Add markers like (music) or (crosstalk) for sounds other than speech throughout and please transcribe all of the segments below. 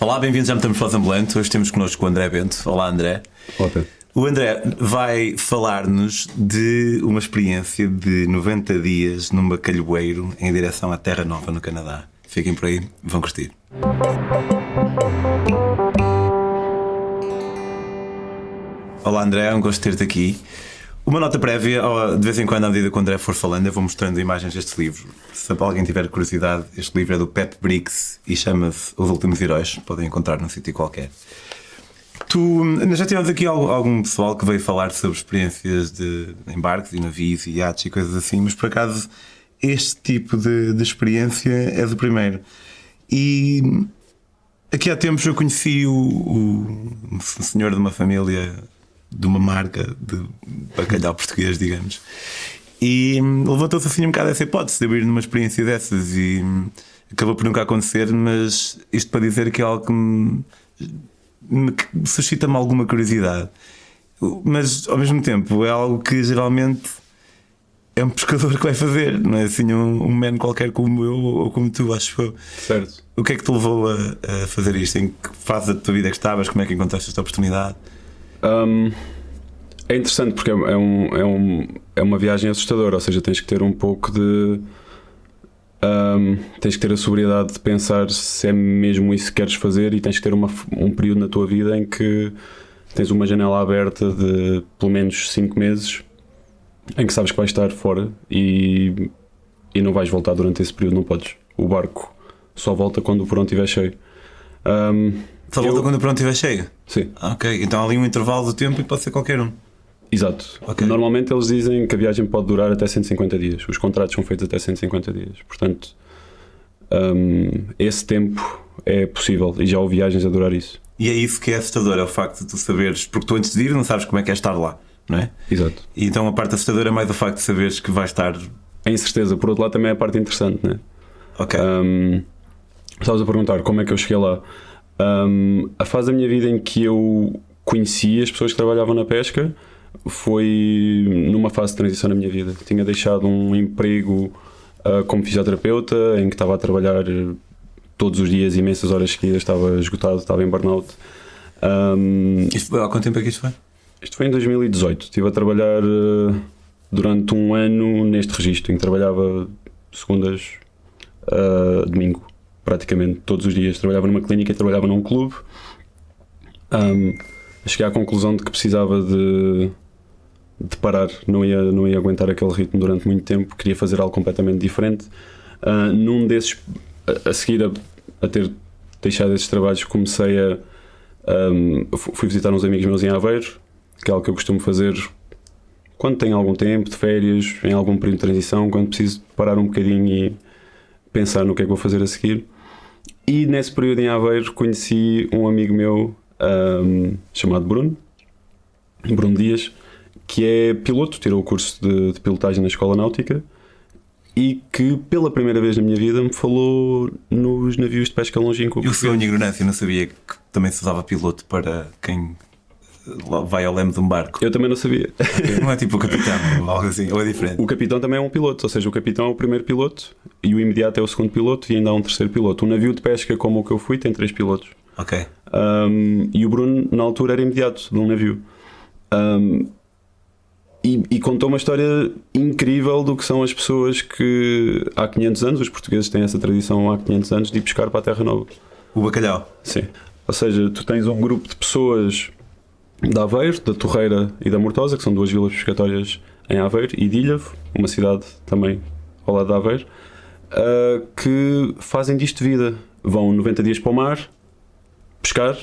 Olá, bem-vindos à Metamorfose Ambulante. Hoje temos connosco o André Bento. Olá, André. Olá, Pedro. O André vai falar-nos de uma experiência de 90 dias num bacalhoeiro em direção à Terra Nova, no Canadá. Fiquem por aí, vão curtir. Olá, André, é um gosto de ter-te aqui. Uma nota prévia, de vez em quando, à medida que o André for falando, eu vou mostrando imagens deste livro. Se alguém tiver curiosidade, este livro é do Pep Briggs e chama-se Os Últimos Heróis. Podem encontrar num sítio qualquer. Tu, já tivemos aqui algum pessoal que veio falar sobre experiências de embarques e navios e iates e coisas assim, mas por acaso este tipo de, de experiência é do primeiro. E aqui há tempos eu conheci o, o, um senhor de uma família de uma marca de bacalhau português, digamos. E levantou-se assim um bocado essa hipótese de abrir numa experiência dessas e acabou por nunca acontecer, mas isto para dizer que é algo que me, me suscita-me alguma curiosidade. Mas ao mesmo tempo é algo que geralmente é um pescador que vai fazer, não é assim um, um man qualquer como eu ou como tu, acho eu. Certo. O que é que te levou a, a fazer isto? Em que fase da tua vida é que estavas? Como é que encontraste esta oportunidade? Um, é interessante porque é, é, um, é, um, é uma viagem assustadora, ou seja, tens que ter um pouco de. Um, tens que ter a sobriedade de pensar se é mesmo isso que queres fazer e tens que ter uma, um período na tua vida em que tens uma janela aberta de pelo menos 5 meses em que sabes que vais estar fora e, e não vais voltar durante esse período, não podes. O barco só volta quando o porão estiver cheio. Um, só volta eu... quando o porão estiver cheio? Sim. Ok, então há ali um intervalo do tempo e pode ser qualquer um. Exato. Okay. Normalmente eles dizem que a viagem pode durar até 150 dias. Os contratos são feitos até 150 dias. Portanto, um, esse tempo é possível e já houve viagens a durar isso. E é isso que é assustador, é o facto de tu saberes, porque tu antes de ir não sabes como é que é estar lá, não é? Exato. E então a parte assustadora é mais o facto de saberes que vais estar. A incerteza, por outro lado, também é a parte interessante, não é? Ok. Um, estavas a perguntar como é que eu cheguei lá. Um, a fase da minha vida em que eu conheci as pessoas que trabalhavam na pesca foi numa fase de transição na minha vida. Tinha deixado um emprego uh, como fisioterapeuta, em que estava a trabalhar todos os dias, imensas horas seguidas, estava esgotado, estava em burnout. Um, isto foi, há quanto tempo é que isto foi? Isto foi em 2018. Estive a trabalhar uh, durante um ano neste registro, em que trabalhava segundas, uh, domingo, praticamente todos os dias. Trabalhava numa clínica e trabalhava num clube. Um, cheguei à conclusão de que precisava de, de parar, não ia, não ia aguentar aquele ritmo durante muito tempo, queria fazer algo completamente diferente. Uh, num desses, a, a seguir a, a, ter deixado esses trabalhos, comecei a. Um, fui visitar uns amigos meus em Aveiro, que é algo que eu costumo fazer quando tenho algum tempo de férias, em algum período de transição, quando preciso parar um bocadinho e pensar no que é que vou fazer a seguir. E nesse período em Aveiro conheci um amigo meu um, chamado Bruno, Bruno Dias, que é piloto, tirou o curso de, de, pilotagem na Escola Náutica e que pela primeira vez na minha vida me falou nos navios de pesca longínquo. Eu a minha ignorância, não sabia que também se usava piloto para quem vai ao leme de um barco. Eu também não sabia. (laughs) Não é tipo o capitão ou algo assim, ou é diferente? O capitão também é um piloto, ou seja, o capitão é o primeiro piloto e o imediato é o segundo piloto e ainda há um terceiro piloto. Um navio de pesca como o que eu fui tem três pilotos. Ok. Um, e o Bruno, na altura, era imediato de um navio. Um, e, e, contou uma história incrível do que são as pessoas que há 500 anos, os portugueses têm essa tradição há 500 anos de ir pescar para a Terra Nova. O bacalhau? Sim. Ou seja, tu tens um grupo de pessoas da Aveiro, da Torreira e da Mortosa, que são duas vilas pescatórias em Aveiro, e de Ilhavo, uma cidade também ao lado de Aveiro, uh, que fazem disto vida. Vão 90 dias para o mar, pescar,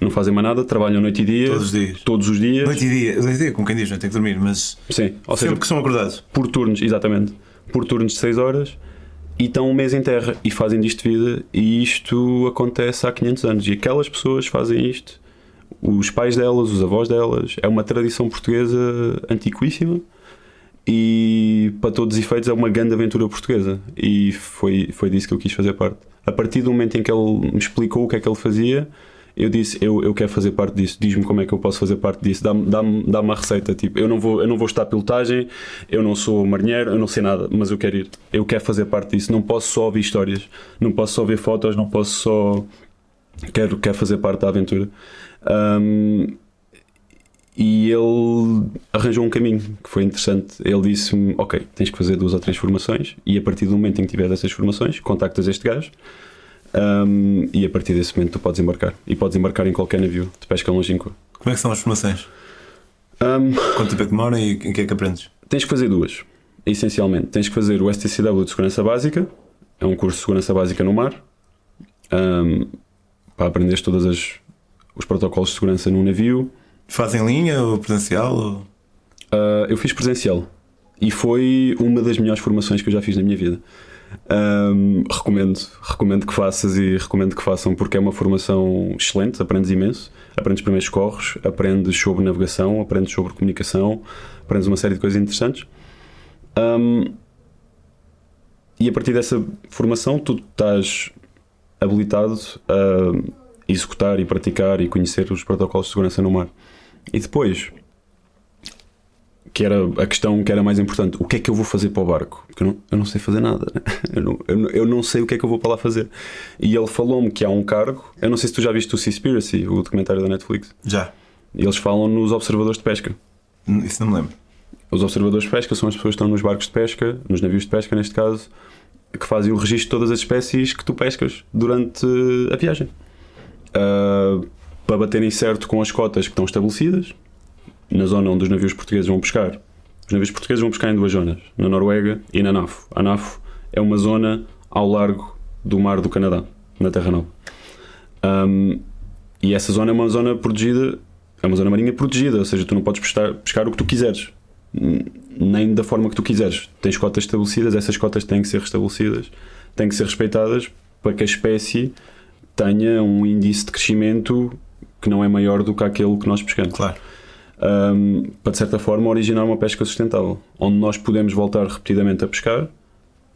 não fazem mais nada, trabalham noite e dia. Todos os dias. Todos os dias. Noite e dia, noite e dia como quem diz, não tem que dormir, mas. Sim, ou seja, sempre que são acordados. Por turnos, exatamente. Por turnos de 6 horas e estão um mês em terra e fazem disto vida. E isto acontece há 500 anos. E aquelas pessoas fazem isto, os pais delas, os avós delas, é uma tradição portuguesa antiquíssima. E para todos os efeitos é uma grande aventura portuguesa. E foi, foi disso que eu quis fazer parte. A partir do momento em que ele me explicou o que é que ele fazia, eu disse, eu, eu quero fazer parte disso, diz-me como é que eu posso fazer parte disso, dá-me dá dá uma receita, tipo, eu não, vou, eu não vou estar pilotagem, eu não sou marinheiro, eu não sei nada, mas eu quero ir, eu quero fazer parte disso, não posso só ouvir histórias, não posso só ver fotos, não posso só quer, quer fazer parte da aventura. Um, e ele arranjou um caminho que foi interessante. Ele disse-me: Ok, tens que fazer duas ou três formações, e a partir do momento em que tiver essas formações, contactas este gajo. Um, e a partir desse momento tu podes embarcar. E podes embarcar em qualquer navio de pesca longínqua. Como é que são as formações? Um, Quanto tempo é que demora e o que é que aprendes? tens que fazer duas, essencialmente. Tens que fazer o STCW de Segurança Básica, é um curso de Segurança Básica no mar, um, para aprenderes todos as, os protocolos de segurança num navio. Faz em linha ou presencial? Ou... Uh, eu fiz presencial e foi uma das melhores formações que eu já fiz na minha vida. Um, recomendo, recomendo que faças e recomendo que façam porque é uma formação excelente, aprendes imenso. Aprendes primeiros corres, aprendes sobre navegação, aprendes sobre comunicação, aprendes uma série de coisas interessantes. Um, e a partir dessa formação, tu estás habilitado a executar e praticar e conhecer os protocolos de segurança no mar. E depois, que era a questão que era mais importante, o que é que eu vou fazer para o barco? Porque eu não, eu não sei fazer nada, né? (laughs) eu, não, eu, eu não sei o que é que eu vou para lá fazer. E ele falou-me que há um cargo, eu não sei se tu já viste o Seaspiracy, o documentário da Netflix. Já. E eles falam nos observadores de pesca. Isso não me lembro. Os observadores de pesca são as pessoas que estão nos barcos de pesca, nos navios de pesca neste caso, que fazem o registro de todas as espécies que tu pescas durante a viagem. Uh, para baterem certo com as cotas que estão estabelecidas, na zona onde os navios portugueses vão pescar. Os navios portugueses vão pescar em duas zonas, na Noruega e na NAFO. A NAFO é uma zona ao largo do mar do Canadá, na Terra Nova. Um, e essa zona é uma zona protegida, é uma zona marinha protegida, ou seja, tu não podes pescar, pescar o que tu quiseres, nem da forma que tu quiseres. Tens cotas estabelecidas, essas cotas têm que ser restabelecidas, têm que ser respeitadas para que a espécie tenha um índice de crescimento que não é maior do que aquele que nós pescamos. Claro. Um, para de certa forma originar uma pesca sustentável, onde nós podemos voltar repetidamente a pescar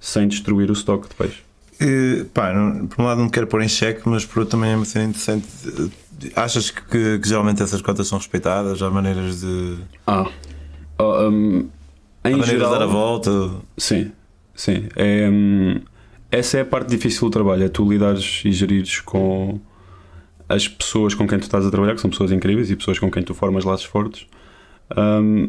sem destruir o estoque de peixe. E, pá, não, por um lado não quero pôr em xeque, mas por outro também é uma cena interessante. Achas que, que geralmente essas cotas são respeitadas? Há maneiras de. Ah, um, Há em maneiras geral, de dar a volta? Sim, sim. É, hum, essa é a parte difícil do trabalho, é tu lidares e gerires com as pessoas com quem tu estás a trabalhar, que são pessoas incríveis e pessoas com quem tu formas laços fortes. Hum,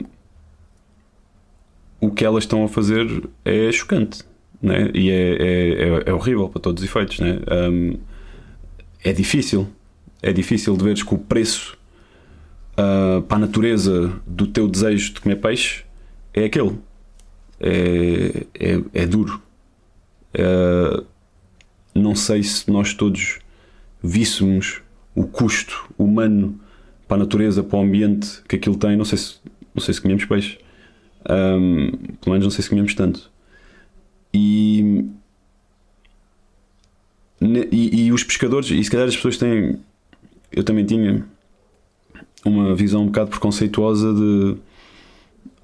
o que elas estão a fazer é chocante né? e é, é, é, é horrível para todos os efeitos. Né? Hum, é difícil, é difícil de veres que o preço ah, para a natureza do teu desejo de comer peixe é aquele. É, é, é duro. É, não sei se nós todos víssemos o custo humano para a natureza, para o ambiente que aquilo tem. Não sei se, não sei se comemos peixe. Ahm, pelo menos não sei se comemos tanto. E, e, e os pescadores, e se calhar as pessoas têm. Eu também tinha uma visão um bocado preconceituosa de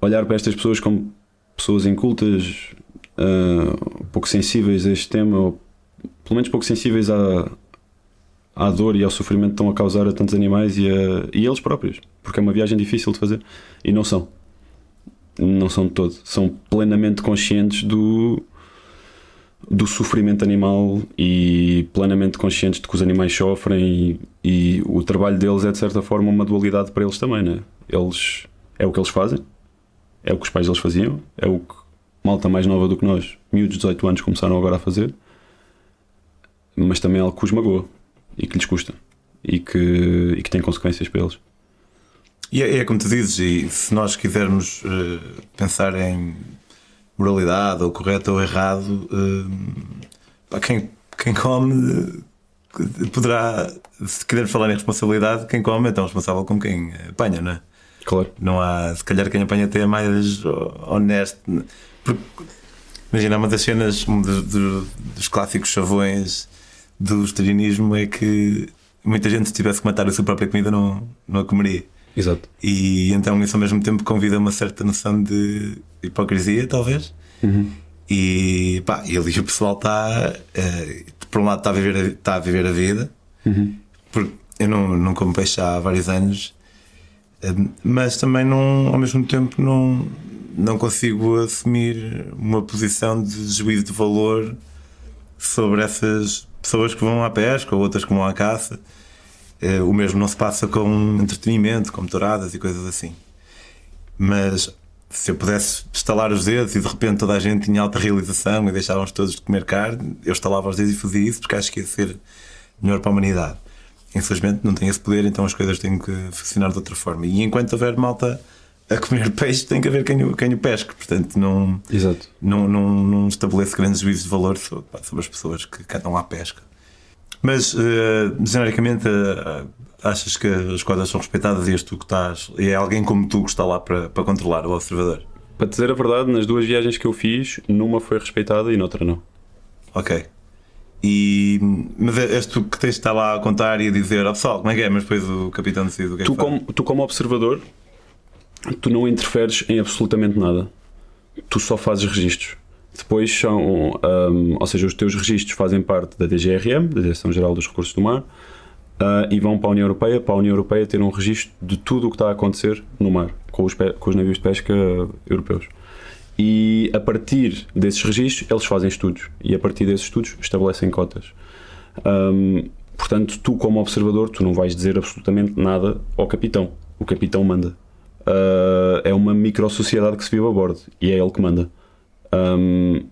olhar para estas pessoas como pessoas incultas, ah, pouco sensíveis a este tema, ou pelo menos pouco sensíveis à, à dor e ao sofrimento que estão a causar a tantos animais e a, e eles próprios, porque é uma viagem difícil de fazer e não são. Não são de todo. São plenamente conscientes do, do sofrimento animal e plenamente conscientes de que os animais sofrem e, e o trabalho deles é de certa forma uma dualidade para eles também, né? Eles é o que eles fazem, é o que os pais deles faziam, é o que malta mais nova do que nós, miúdos de 18 anos, começaram agora a fazer, mas também é algo que os magoa e que lhes custa e que, e que tem consequências para eles. E é, é como tu dizes, e se nós quisermos eh, pensar em moralidade, ou correto ou errado, pá, quem, quem come eh, poderá, se quisermos falar em responsabilidade, quem come é tão responsável como quem apanha, não é? Claro. Não há, se calhar quem apanha até é mais honesto. Porque, imagina, uma das cenas um dos, dos- clássicos chavões do vegetarianismo é que muita gente, se tivesse que matar a sua própria comida, não, não a comeria. Exato. E então isso ao mesmo tempo convida uma certa noção de hipocrisia, talvez. E pá, e ali o pessoal está, eh, por um lado, está a viver a, está a, viver a vida, porque eu não, não como peixe há vários anos, eh, mas também não, ao mesmo tempo não, não consigo assumir uma posição de juízo de valor sobre essas pessoas que vão à pesca ou outras que vão à caça. Eh, o mesmo não se passa com entretenimento, com touradas e coisas assim. Mas se eu pudesse estalar os dedos e de repente toda a gente tinha alta realização e deixávamos todos de comer carne, eu estalava os dedos e fazia isso porque acho que ia ser melhor para a humanidade. Infelizmente não tenho esse poder, então as coisas têm que funcionar de outra forma. E enquanto houver malta a comer (laughs) peixe, tem que haver quem o, quem o pesque. Portanto, não, Exato. não, não, não estabeleço grandes juízos de valor sobre, sobre as pessoas que cantam à pesca. Mas, eh, genericamente, eh, achas que as coisas são respeitadas e és tu que estás, e é alguém como tu que está lá para, para controlar o observador? Para te dizer a verdade, nas duas viagens que eu fiz, numa foi respeitada e noutra não. Ok. E, mas és tu que tens de estar lá a contar e a dizer, oh, pessoal, como é que é? Mas depois o capitão decide o que é Tu que faz. como, tu, como observador, tu não interferes em absolutamente nada. Tu só fazes registros. Depois são, hum, ou seja, os teus registros fazem parte da DGRM, da Direção-Geral dos Recursos do Mar, ah, e vão para a União Europeia, para a União Europeia ter um registro de tudo o que está a acontecer no mar, com os, com os navios de pesca europeus. E a partir desses registros, eles fazem estudos, e a partir desses estudos estabelecem cotas. Hum, portanto, tu como observador, tu não vais dizer absolutamente nada ao capitão. O capitão manda. Ah, é uma micro-sociedade que se vive a bordo e é ele que manda. Hum,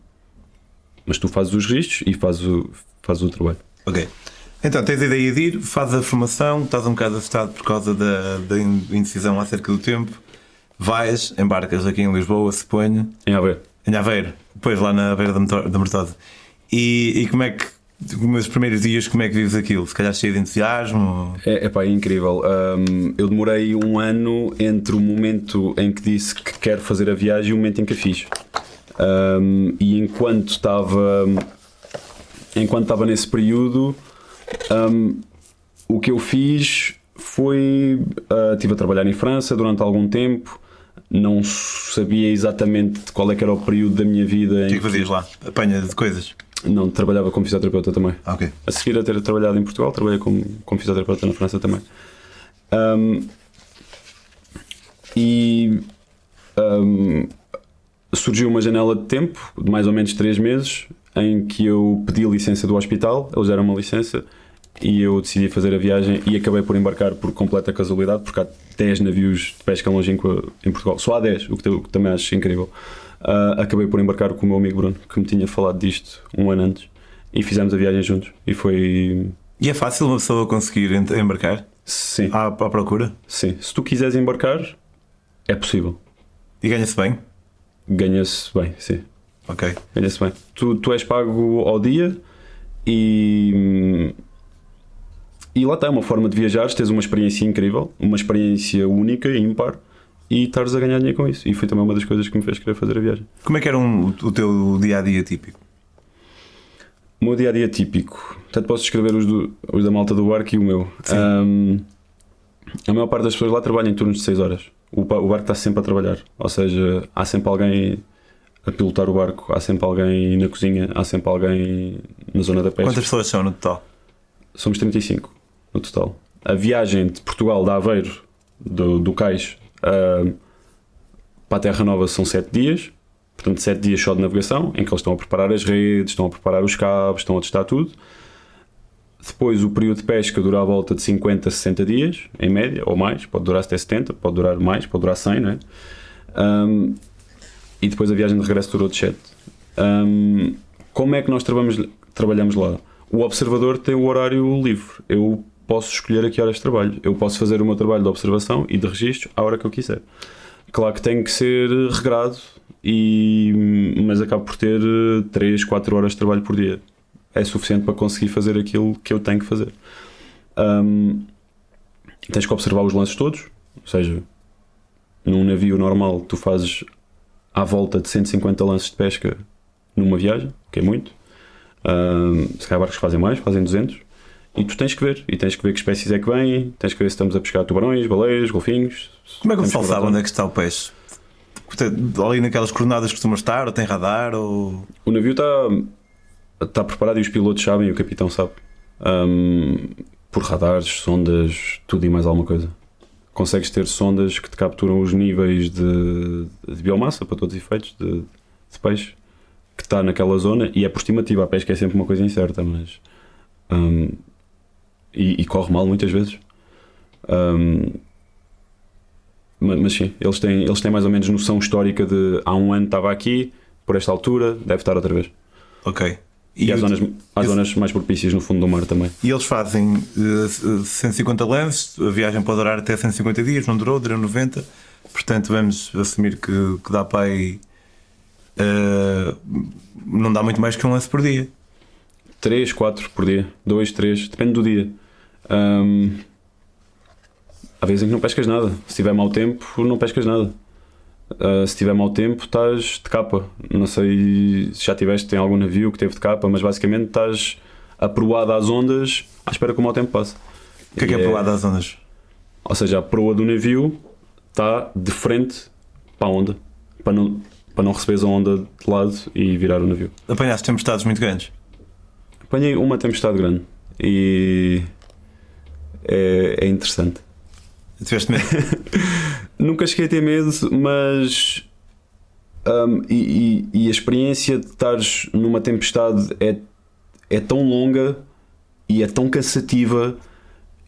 mas tu fazes os registros e fazes o, fazes o trabalho. Ok. Então, tens a ideia de ir, fazes a formação, estás um bocado assustado por causa da, da indecisão acerca do tempo, vais, embarcas aqui em Lisboa, suponho, Em Aveiro. em Aveiro, depois lá na beira da da Mortosa. E, e como é que, nos primeiros dias, como é que vives aquilo? Se calhar cheio de entusiasmo? É, epá, é incrível. Hum, eu demorei um ano entre o momento em que disse que quero fazer a viagem e o momento em que a fiz. Hum, e enquanto estava enquanto estava nesse período, hum, o que eu fiz foi ah, estive a trabalhar em França durante algum tempo. Não sabia exatamente qual é que era o período da minha vida O que é que fazias lá? Apanha de coisas? Não trabalhava como fisioterapeuta também. Ah, ok. A seguir a ter trabalhado em Portugal, trabalhei como, como fisioterapeuta na França também. Ahm, e ahm, surgiu uma janela de tempo, de mais ou menos 3 meses, em que eu pedi licença do hospital, eles deram uma licença e eu decidi fazer a viagem e acabei por embarcar por completa casualidade, porque há 10 navios de pesca longínqua em Portugal. Só há 10, o que, o que também acho incrível. Ah, acabei por embarcar com o meu amigo Bruno, que me tinha falado disto um ano antes, e fizemos a viagem juntos. E foi. E é fácil uma pessoa conseguir embarcar Sim, à, à procura? sim. Se tu quiseres embarcar, é possível. E ganha-se bem? Ganha-se bem, sim. Ok. Ganha-se bem. Tu, tu és pago ao dia e. E lá está, é uma forma de viajar, tens uma experiência incrível, uma experiência única, ímpar, e estares a ganhar dinheiro com isso. E foi também uma das coisas que me fez querer fazer a viagem. Como é que era um- o teu dia a dia típico? O meu dia a dia típico. Portanto, posso descrever os, do- os da malta do barco e o meu. Ahm, a maior parte das pessoas lá trabalha em turnos de 6 horas. O, o barco está sempre a trabalhar. Ou seja, há sempre alguém a pilotar o barco, há sempre alguém na cozinha, há sempre alguém na zona da pesca. Quantas pessoas são no total? Somos 35 no total. A viagem de Portugal, de Aveiro, do, do Cais, para a Terra Nova são 7 dias. Portanto, 7 dias só de navegação, em que eles estão a preparar as redes, estão a preparar os cabos, estão a testar tudo. Depois, o período de pesca dura à volta de 50 a 60 dias, em média, ou mais. Pode durar até 70, pode durar mais, pode durar 100, não é? Ahm, e depois a viagem de regresso durou de 7. Ahm, como é que nós trabalhamos, trabalhamos lá? O observador tem o horário livre. Eu posso escolher a que horas trabalho. Eu posso fazer o meu trabalho de observação e de registro à hora que eu quiser. Claro que tem que ser regrado, e, mas acabo por ter 3, 4 horas de trabalho por dia. É suficiente para conseguir fazer aquilo que eu tenho que fazer. Ahm, tens que observar os lances todos, ou seja, num navio normal tu fazes à volta de 150 lances de pesca numa viagem, que é muito. Ahm, se calhar barcos fazem mais, fazem 200. E tu tens que ver, e tens que ver que espécies é que vêm, tens que ver se estamos a pescar tubarões, baleias, golfinhos. Como é que o pessoal sabe onde é que está o peixe? Ali naquelas coordenadas costuma estar, ou tem radar, ou. O navio está está preparado e os pilotos sabem e o capitão sabe. Ahm, por radares, sondas, tudo e mais alguma coisa. Consegues ter sondas que te capturam os níveis de, de biomassa, para todos os efeitos, de, de peixe, que está naquela zona e é por estimativa. A pesca é sempre uma coisa incerta, mas Um, e, e, corre mal muitas vezes. Um, mas, mas, sim, eles têm, eles têm mais ou menos noção histórica de há um ano estava aqui, por esta altura, deve estar outra vez. Ok. E, e há, zonas, há zonas mais propícias no fundo do mar também. E eles fazem uh, 150 lances, a viagem pode durar até 150 dias, não durou, durou 90. Portanto, vamos assumir que, que dá para aí. Uh, não dá muito mais que um lance por dia. 3, 4 por dia, 2, 3, depende do dia. Um, há vezes em que não pescas nada. Se tiver mau tempo, não pescas nada. Uh, se tiver mau tempo, estás de capa. Não sei se já tiveste em algum navio que teve de capa, mas basicamente estás aproado às ondas à espera que o mau tempo passe. O que é que é aproado às ondas? Ou seja, a proa do navio está de frente para a onda, para não, para não receberes a onda de lado e virar o navio. Apanhaste tempestades muito grandes? Apanhei uma tempestade grande e é, é interessante. Tiveste medo? (laughs) Nunca cheguei a ter medo, mas. Um, e, e, e, a experiência de estares numa tempestade é, é tão longa e é tão cansativa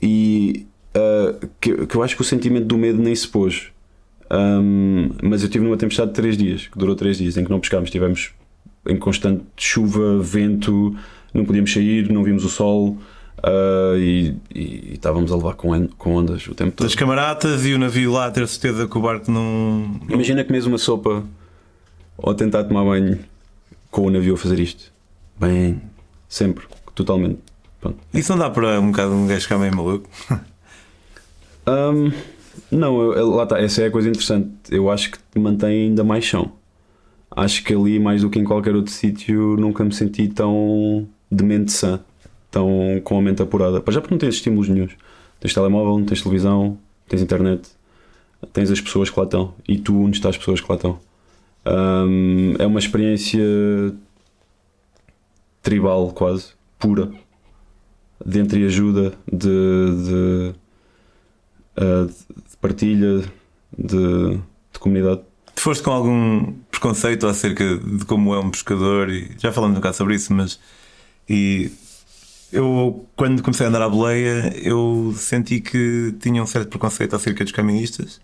e uh, que, que, eu acho que o sentimento do medo nem se pôs. Um, mas eu tive numa tempestade de 3 dias, que durou 3 dias, em que não pescámos, estivemos em constante chuva, vento, não podíamos sair, não vimos o sol. Uh, e, e, estávamos a levar com, com ondas o tempo todo. Das camaradas e o navio lá ter certeza que o barco não. Imagina comes uma sopa ou tentar tomar banho com o navio a fazer isto. Bem, sempre, totalmente. Pronto. Isso não dá para um bocado um gajo ficar meio maluco? (laughs) um, não, eu, lá está, essa é a coisa interessante. Eu acho que te mantém ainda mais chão. Acho que ali, mais do que em qualquer outro sítio, nunca me senti tão de mente sã estão com a mente apurada. Para já porque não tens estímulos nenhums. Tens telemóvel, tens televisão, tens internet, tens as pessoas que lá estão e tu unes estás as pessoas que lá estão. Um, é uma experiência tribal quase, pura, de entreajuda, de, de, uh, de partilha, de, de comunidade. Tu foste com algum preconceito acerca de como é um pescador e já falamos um bocado sobre isso, mas e eu, quando comecei a andar à boleia, eu senti que tinha um certo preconceito acerca dos caministas.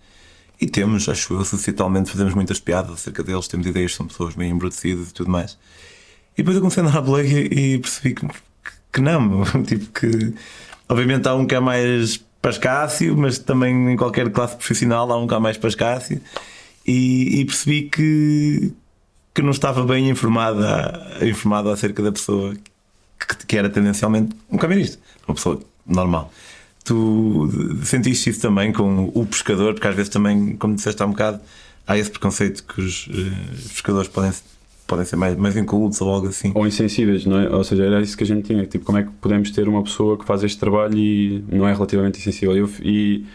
E temos, acho eu, societalmente fazemos muitas piadas acerca deles, temos ideias são pessoas bem embrutecidas e tudo mais. E depois eu comecei a andar à boleia e percebi que, que não, (laughs) tipo que obviamente há um que é mais pascácio, mas também em qualquer classe profissional há um que é mais pascácio. E, e percebi que, que não estava bem informada, informado acerca da pessoa que, que era tendencialmente um caminista, uma pessoa normal. Tu sentiste isso também com o pescador, porque às vezes também, como disseste há um bocado, há esse preconceito que os, uh, pescadores podem, podem ser mais, mais ou algo assim. Ou insensíveis, não é? Ou seja, era isso que a gente tinha. Tipo, como é que podemos ter uma pessoa que faz este trabalho e não é relativamente insensível? Eu, e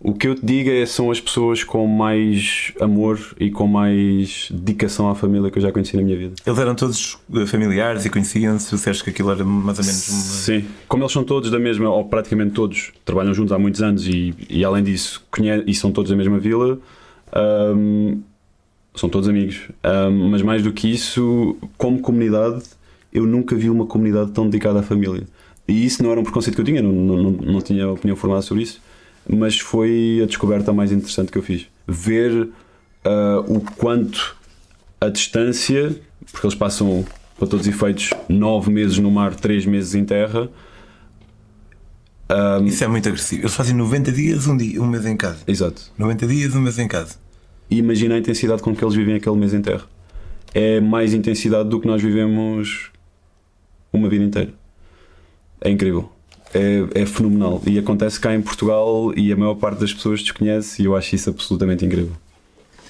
o que eu te digo é são as pessoas com mais amor e com mais dedicação à família que eu já conheci na minha vida. Eles eram todos eh, familiares e conheciam-se, disseste que aquilo era mais ou menos uma... Sim, como eles são todos da mesma, ou praticamente todos, trabalham juntos há muitos anos e, e além disso conhe... e são todos da mesma vila, um, são todos amigos. Um, mas mais do que isso, como comunidade, eu nunca vi uma comunidade tão dedicada à família. E isso não era um preconceito que eu tinha, não, não, não tinha opinião formada sobre isso mas foi a descoberta mais interessante que eu fiz. Ver uh, o quanto a distância, porque eles passam, para todos os efeitos, nove meses no mar, três meses em terra. Um, Isso é muito agressivo. Eles fazem 90 dias, um, dia, um mês em casa. Exato. 90 dias, um mês em casa. E imagina a intensidade com que eles vivem aquele mês em terra. É mais intensidade do que nós vivemos uma vida inteira. É incrível é, é, fenomenal e acontece cá em Portugal e a maior parte das pessoas desconhece e eu acho isso absolutamente incrível.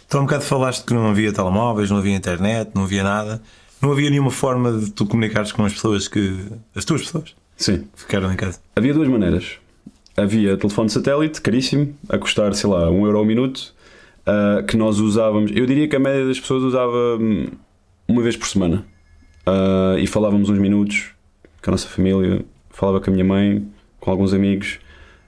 Então, um bocado falaste que não havia telemóveis, não havia internet, não havia nada, não havia nenhuma forma de tu comunicares com as pessoas que. as tuas pessoas? Sim. Ficaram em casa. Havia duas maneiras. Havia telefone satélite, caríssimo, a custar, sei lá, um euro ao minuto, uh, que nós usávamos. Eu diria que a média das pessoas usava hum, uma vez por semana. Uh, e falávamos uns minutos com a nossa família, falava com a minha mãe, com alguns amigos.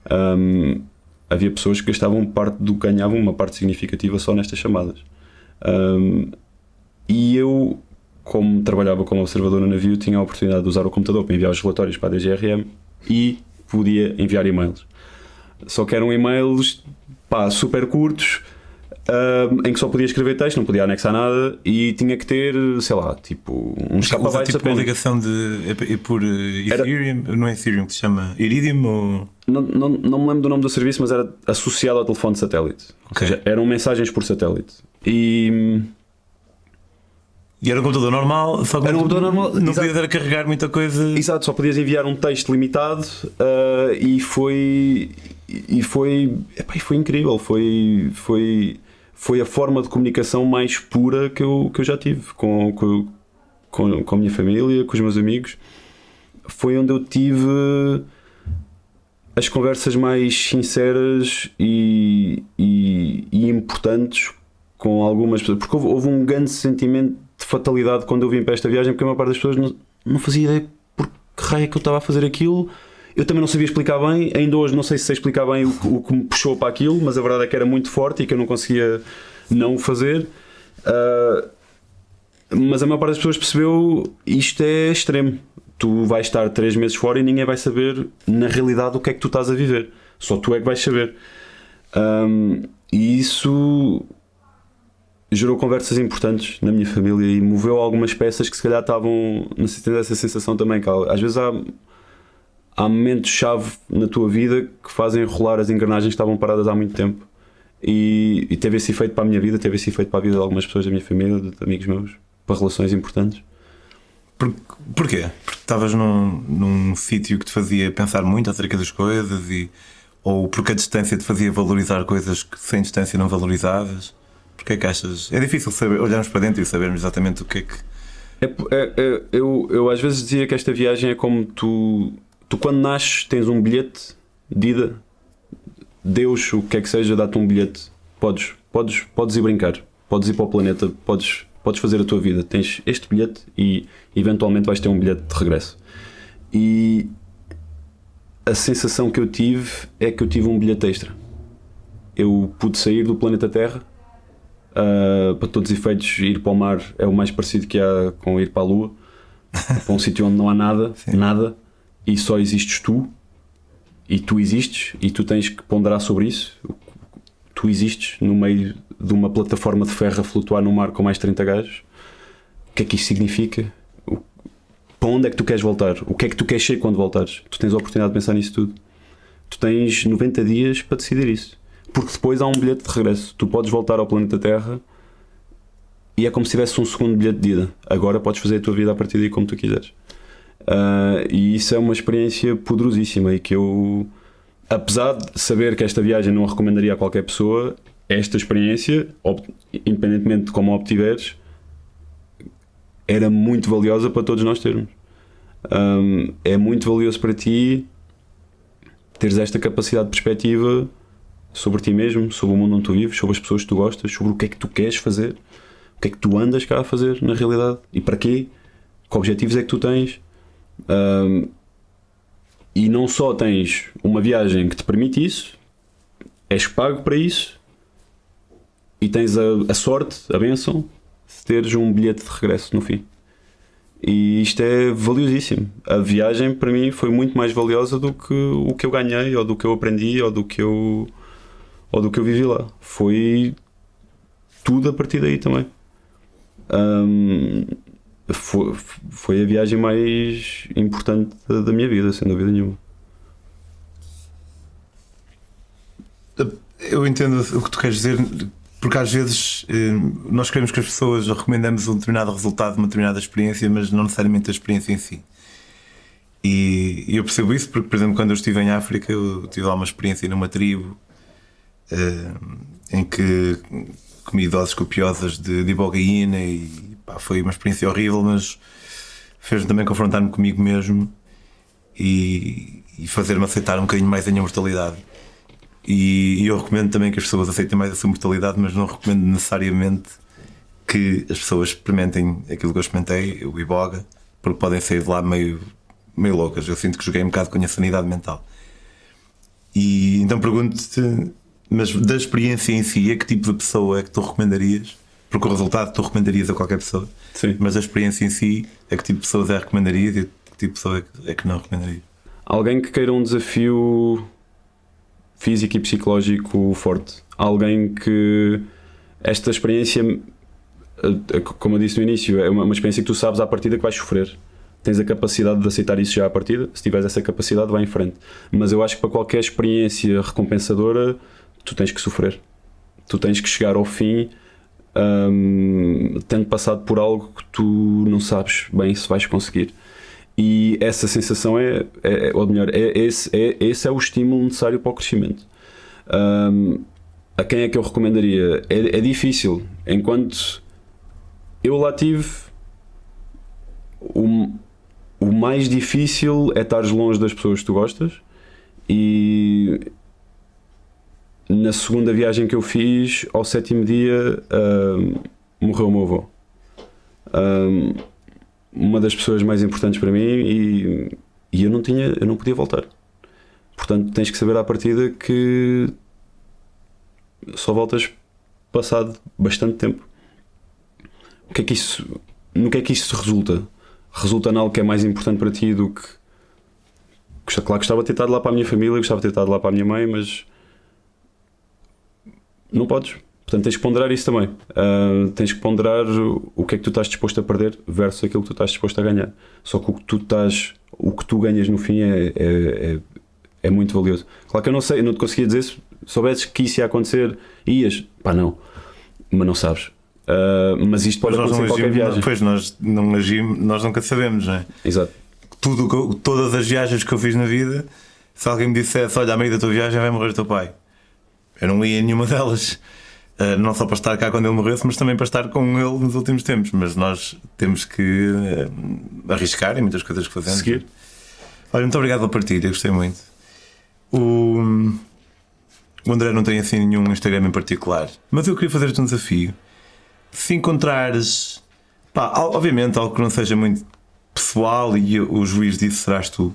Um, havia pessoas que gastavam parte do ganhavam, uma parte significativa só nestas chamadas. Um, e eu como trabalhava como observador no navio, tinha a oportunidade de usar o computador para enviar os relatórios para a DGRM e podia enviar e-mails. Só que eram e-mails pá, super curtos, uh, em que só podia escrever texto, não podia anexar nada e tinha que ter, sei lá, tipo uns capa tipo uma ligação de é, é por uh, Ethereum, era... não é Ethereum que se chama Iridium ou não, não, não me lembro do nome do serviço, mas era associado ao telefone de satélite. Okay. Ou seja, eram mensagens por satélite. E e era um computador normal, só que era um computador normal, não podias era carregar muita coisa. Exato, só podias enviar um texto limitado uh, e foi e foi, epá, foi incrível, foi foi foi a forma de comunicação mais pura que eu, que eu já tive com, com, com, a minha família, com os meus amigos. Foi onde eu tive as conversas mais sinceras e, e, e importantes com algumas pessoas, porque houve, houve um grande sentimento de fatalidade quando eu vim para esta viagem, porque a maior parte das pessoas não, não fazia ideia por que raio é que eu estava a fazer aquilo. Eu também não sabia explicar bem, ainda hoje não sei se sei explicar bem o, o que me puxou para aquilo, mas a verdade é que era muito forte e que eu não conseguia não fazer. Uh, mas a maior parte das pessoas percebeu isto é extremo. Tu vais estar três meses fora e ninguém vai saber na realidade o que é que tu estás a viver. Só tu é que vais saber. Um, e isso gerou conversas importantes na minha família e moveu algumas peças que se calhar estavam. Não sei se tens essa sensação também, que às vezes há, há momentos-chave na tua vida que fazem rolar as engrenagens que estavam paradas há muito tempo. E, e, teve esse efeito para a minha vida, teve esse efeito para a vida de algumas pessoas da minha família, de amigos meus, para relações importantes. Por, porquê? Porque estavas num, num sítio que te fazia pensar muito acerca das coisas e ou porque a distância te fazia valorizar coisas que sem distância não valorizavas? Porque é que achas? É difícil saber, olharmos para dentro e sabermos exatamente o que é que. É, é, é, eu, eu às vezes dizia que esta viagem é como tu. Tu, quando nasces, tens um bilhete de ida. Deus, o que é que seja, dá-te um bilhete. Podes, podes, podes ir brincar, podes ir para o planeta, podes, podes fazer a tua vida. Tens este bilhete e eventualmente vais ter um bilhete de regresso. E a sensação que eu tive é que eu tive um bilhete extra. Eu pude sair do planeta Terra Uh, para todos os efeitos, ir para o mar é o mais parecido que há com ir para a lua, (laughs) para um sítio onde não há nada, Sim. nada, e só existes tu, e tu existes, e tu tens que ponderar sobre isso. Tu existes no meio de uma plataforma de ferro a flutuar no mar com mais 30 gajos. O que é que isto significa? Para onde é que tu queres voltar? O que é que tu queres ser quando voltares? Tu tens a oportunidade de pensar nisso tudo. Tu tens 90 dias para decidir isso porque depois há um bilhete de regresso. Tu podes voltar ao planeta Terra e é como se tivesse um segundo bilhete de ida. Agora podes fazer a tua vida a partir daí como tu quiseres. Uh, e isso é uma experiência poderosíssima e que eu, apesar de saber que esta viagem não a recomendaria a qualquer pessoa, esta experiência, independentemente de como a obtiveres, era muito valiosa para todos nós termos. Um, é muito valioso para ti teres esta capacidade de perspectiva sobre ti mesmo, sobre o mundo onde tu vives, sobre as pessoas que tu gostas, sobre o que é que tu queres fazer, o que é que tu andas cá a fazer na realidade e para quê, que objetivos é que tu tens. Um, e não só tens uma viagem que te permite isso, és pago para isso e tens a, a sorte, a bênção de teres um bilhete de regresso no fim. E isto é valiosíssimo. A viagem para mim foi muito mais valiosa do que o que eu ganhei, ou do que eu aprendi, ou do que eu ou do que eu vivi lá. Foi tudo a partir daí também. Um, foi, foi a viagem mais importante da, minha vida, sem dúvida nenhuma. Eu entendo o que tu queres dizer, porque às vezes eh, nós queremos que as pessoas recomendamos um determinado resultado, uma determinada experiência, mas não necessariamente a experiência em si. E eu percebo isso porque, por exemplo, quando eu estive em África, eu tive lá uma experiência numa tribo uh, em que comi doses copiosas de, de ibogaína e pá, foi uma experiência horrível, mas fez-me também confrontar-me comigo mesmo e, e fazer-me aceitar um bocadinho mais a minha mortalidade. E, e, eu recomendo também que as pessoas aceitem mais a sua mortalidade, mas não recomendo necessariamente que as pessoas experimentem aquilo que eu experimentei, o iboga, porque podem sair de lá meio, meio loucas. Eu sinto que joguei um bocado com a minha sanidade mental. E então pergunto-te mas da experiência em si, a que tipo de pessoa é que tu recomendarias Porque o resultado tu recomendarias a qualquer pessoa, Sim. mas a experiência em si, a que tipo de pessoas é que recomendarias e que tipo de pessoa é que- é não recomendarias? Alguém que queira um desafio físico e psicológico forte. Alguém que esta experiência, eh, eh, como eu disse no início, é uma, uma experiência que tu sabes à partida que vais sofrer. Tens a capacidade de aceitar isso já à partida. Se tiveres essa capacidade, vai em frente. Mas eu acho que para qualquer experiência recompensadora, tu tens que sofrer. Tu tens que chegar ao fim hum, tendo passado por algo que tu não sabes bem se vais conseguir. E essa sensação é, é ou melhor, é, esse, é, esse é o estímulo necessário para o crescimento. Hum, a quem é que eu recomendaria? É, é difícil. Enquanto eu lá tive, o, o mais difícil é estar longe das pessoas que tu gostas. E na segunda viagem que eu fiz, ao sétimo dia, hum, morreu o meu avô. Hum, uma das pessoas mais importantes para mim e, e eu não tinha, eu não podia voltar. Portanto, tens que saber à partida que só voltas passado bastante tempo. O que é que isso, no que é que isso resulta? Resulta em algo que é mais importante para ti do que. Claro, gostava de ter estado lá para a minha família, gostava de ter estado lá para a minha mãe, mas não podes. Portanto, tens que ponderar isso também. Ah, tens que ponderar o que é que tu estás disposto a perder versus aquilo que tu estás disposto a ganhar. Só que o que tu estás, o que tu ganhas no fim é, é, é, é muito valioso. Claro que eu não sei, eu não te conseguia dizer se soubesses que isso ia acontecer, ias, pá, não, mas não sabes. Ah, mas isto pode Mas nós acontecer em qualquer agimos, viagem. pois nós não agimos, nós nunca sabemos, não é? Exato. Tudo, todas as viagens que eu fiz na vida, se alguém me dissesse, olha, a meio da tua viagem vai morrer o teu pai, eu não ia em nenhuma (laughs) delas. Uh, não só para estar cá quando ele morresse, mas também para estar com ele nos últimos tempos. Mas nós temos que uh, arriscar em muitas coisas que fazemos. Seguir. Olha, muito obrigado pela partilha, gostei muito. O, o André não tem assim nenhum Instagram em particular, mas eu queria fazer-te um desafio. Se encontrares, pá, obviamente algo que não seja muito pessoal e o juiz disso serás tu,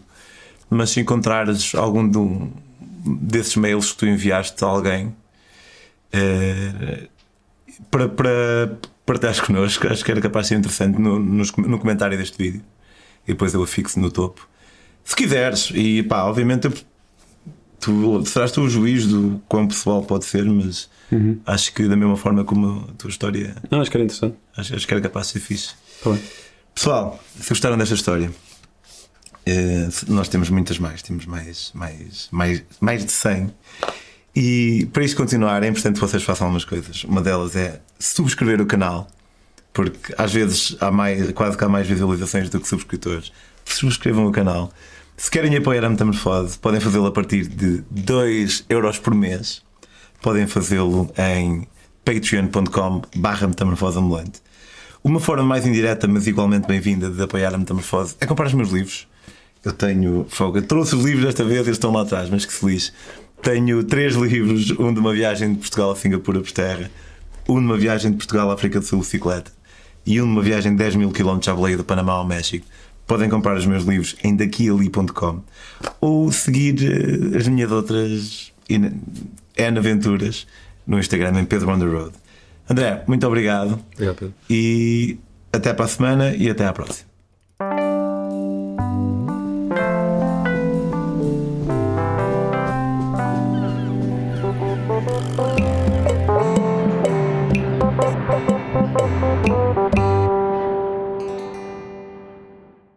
mas se encontrares algum de um- desses mails que tu enviaste a alguém eh, para, para partilhares connosco, acho que era capaz de ser interessante no, no comentário deste vídeo e depois eu afixo no topo. Se quiseres, e pá, obviamente tu serás tu o juiz do quão pessoal pode ser, mas acho que da mesma forma como a tua história, Não, acho que era interessante. acho, acho que era capaz de ser fixe. Tá bem. Pessoal, se gostaram desta história, nós temos muitas mais, temos mais, mais, mais, mais de 100. E para isto continuar, é importante que vocês façam algumas coisas. Uma delas é subscrever o canal, porque às vezes há mais, quase que há mais visualizações do que subscritores. Subscrevam o canal. Se querem apoiar a Metamorfose, podem fazê-lo a partir de 2 euros por mês. Podem fazê-lo em patreon.com/barra metamorfose ambulante. Uma forma mais indireta, mas igualmente bem-vinda, de apoiar a Metamorfose é comprar os meus livros. Eu tenho. Eu trouxe os livros desta vez, eles estão lá atrás, mas que se lixe. Tenho três livros: um de uma viagem de Portugal a Singapura por terra, um de uma viagem de Portugal à África do Sul de bicicleta e um de uma viagem de 10 mil km à boleia do Panamá ao México. Podem comprar os meus livros em daquiali.com ou seguir eh, as minhas outras N aventuras no Instagram em Pedro on the Road. André, muito obrigado Obrigado, Pedro. e até para a semana e até à próxima.